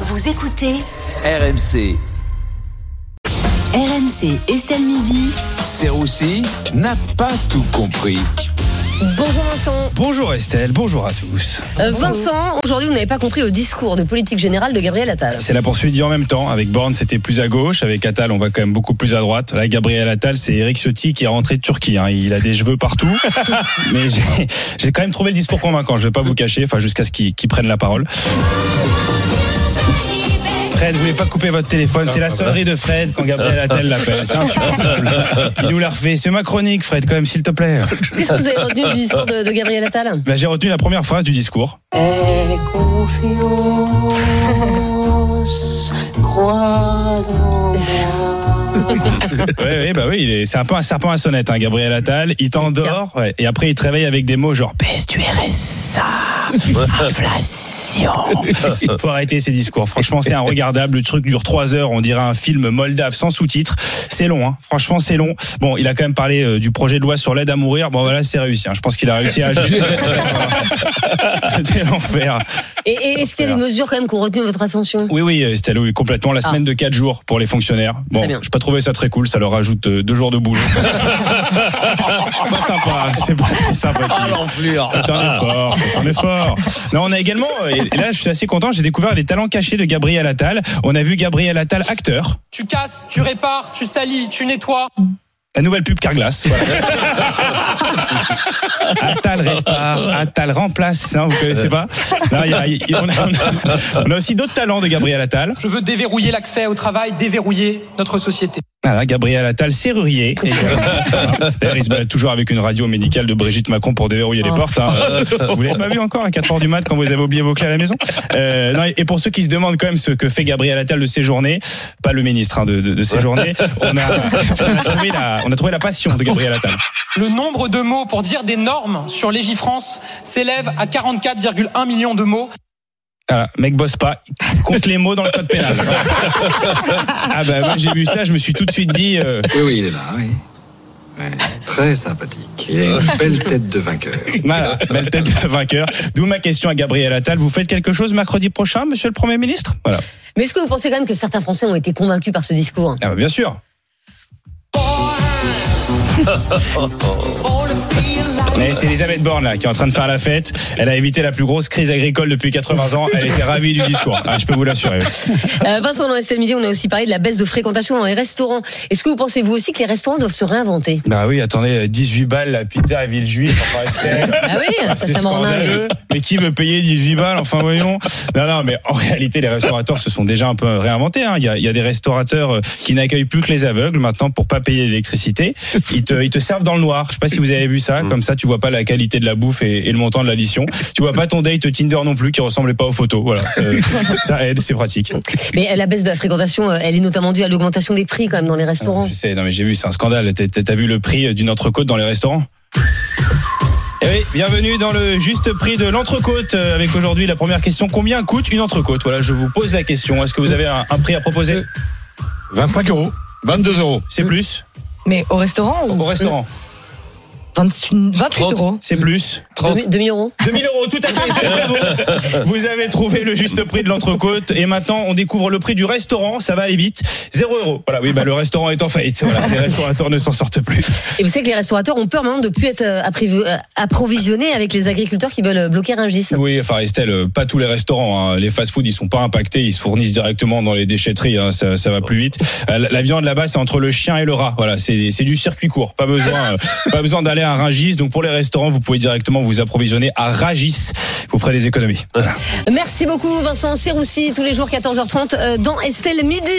Vous écoutez RMC, RMC Estelle Midi. Serroussi n'a pas tout compris. Bonjour Vincent. Bonjour Estelle, bonjour à tous. Euh, Vincent, aujourd'hui vous n'avez pas compris le discours de politique générale de Gabriel Attal. C'est la poursuite du en même temps. Avec Borne, c'était plus à gauche. Avec Attal, on va quand même beaucoup plus à droite. Là, Gabriel Attal, c'est Eric Ciotti qui est rentré de Turquie. hein. Il a des cheveux partout. Mais j'ai- quand même trouvé le discours convaincant. Je vais pas vous cacher, enfin jusqu'à ce qu'il qu'il prenne la parole. Fred, vous voulez pas couper votre téléphone C'est la sonnerie de Fred quand Gabriel Attal l'appelle. C'est insupportable. Il nous l'a refait. C'est ma chronique, Fred, quand même, s'il te plaît. Qu'est-ce que vous avez retenu du discours de, de Gabriel Attal? Bah, J'ai retenu la première phrase du discours. Confiance, crois moi. Ouais, ouais, bah oui, il est- c'est un peu un serpent à sonnette, hein, Gabriel Attal. Il t'endort, ouais, et après il te réveille avec des mots genre baisse du RSA, inflation. Faut arrêter ces discours. Franchement, c'est regardable. Le truc dure trois heures. On dirait un film moldave sans sous-titres. C'est long, hein. Franchement, c'est long. Bon, il a quand même parlé euh, du projet de loi sur l'aide à mourir. Bon, voilà, c'est réussi. hein. Je pense qu'il a réussi à. C'était l'enfer. Et, et est-ce qu'il y a des mesures quand même qui ont retenu votre attention? Oui, oui, euh, Stella, oui, complètement. La Ah. semaine de 4 jours pour les fonctionnaires. Bon, Très bien. je pas trouvé ça très cool. Ça leur rajoute euh, deux jours de boulot. c'est pas sympa. C'est pas sympathique. C'est un effort. C'est un effort. Non, on a également, euh, et là, je suis assez content. J'ai découvert les talents cachés de Gabriel Attal. On a vu Gabriel Attal acteur. Tu casses, tu répares, tu salis, tu nettoies. La nouvelle pub Carglass. Voilà. Attal répare, Attal remplace. Ça, vous connaissez pas? Non, il y a- il y a- on, a, on a- on a aussi d'autres talents de Gabriel Attal. Je veux déverrouiller l'accès au travail, déverrouiller notre société. Voilà, Gabriel Attal, serrurier. Et, euh, D'ailleurs, il se balade toujours avec une radio médicale de Brigitte Macron pour déverrouiller les portes. hein. Vous l'avez pas vu encore à 4 heures du mat quand vous avez oublié vos clés à la maison Euh, non, Et pour ceux qui se demandent quand même ce que fait Gabriel Attal de ses journées, pas le ministre hein, de, de, de ses journées, on a, on, a trouvé la, on a trouvé la passion de Gabriel Attal. Le nombre de mots pour dire des normes sur Légifrance s'élève à 44,1 millions de mots. Voilà, mec bosse pas, il compte les mots dans le code pénal. ah bah moi j'ai vu ça, je me suis tout de suite dit... euh, Oui, oui, il est là, oui. Ouais, très sympathique. Il a une belle tête de vainqueur. Voilà, belle tête de vainqueur. D'où ma question à Gabriel Attal. Vous faites quelque chose mercredi prochain, monsieur le Premier ministre? Voilà. Mais est-ce que vous pensez quand même que certains Français ont été convaincus par ce discours? Ah bah bien sûr. Mais c'est Elisabeth Borne là qui est en train de faire la fête. Elle a évité la plus grosse crise agricole depuis 80 ans. Elle était ravie du discours. Ah, je peux vous l'assurer. Euh, Vincent, dans SL Midi, on a aussi parlé de la baisse de fréquentation dans les restaurants. Est-ce que vous pensez vous aussi que les restaurants doivent se réinventer? Bah oui, attendez, 18 balles la pizza à Villejuif. Enfin. Ah oui, ça, scandaleux. Mais qui veut payer 18 balles? Enfin, voyons. Non, non, mais en réalité, les restaurateurs se sont déjà un peu réinventés. hein. Il, y a, il y a des restaurateurs euh, qui n'accueillent plus que les aveugles maintenant pour pas payer l'électricité. Ils te, ils te servent dans le noir. Je sais pas si vous avez vu ça. Comme ça, tu vois pas la qualité de la bouffe et, et le montant de l'addition. Tu vois pas ton date Tinder non plus qui ressemblait pas aux photos. Voilà, ça, ça aide, c'est pratique. Mais euh, la baisse de la fréquentation, euh, elle est notamment due à l'augmentation des prix quand même dans les restaurants. Je sais, non mais j'ai vu, c'est un scandale. T'as- vu le prix d'une entrecôte dans les restaurants? Eh oui, bienvenue dans le juste prix de l'entrecôte euh, avec aujourd'hui la première question. Combien coûte une entrecôte? Voilà, je vous pose la question. Est-ce que vous avez un, un prix à proposer? 25 euros. 22 euros. C'est plus? Mais au restaurant Au ou restaurant 28, 28 30. euros C'est plus 2000 2000 euros 2000 euros, tout à fait. Vous avez trouvé le juste prix de l'entrecôte et maintenant on découvre le prix du restaurant. Ça va aller vite. 0 euros. Voilà, oui, bah le restaurant est en faillite. Voilà, les restaurateurs ne s'en sortent plus. Et vous savez que les restaurateurs ont peur maintenant de plus être euh, euh, approvisionnés avec les agriculteurs qui veulent euh, bloquer Rungis. Oui, enfin Estelle, pas tous les restaurants. hein. Les fast-food, ils sont pas impactés, ils se fournissent directement dans les déchetteries. hein. Ça, ça va plus vite. La, la viande là-bas, c'est entre le chien et le rat. Voilà, c'est c'est du circuit court. Pas besoin, pas besoin d'aller à Rungis. Donc pour les restaurants, vous pouvez directement vous approvisionner à Ragis. Vous ferez des économies. Merci beaucoup Vincent Serroussi tous les jours 14h30 euh, dans Estelle Midi.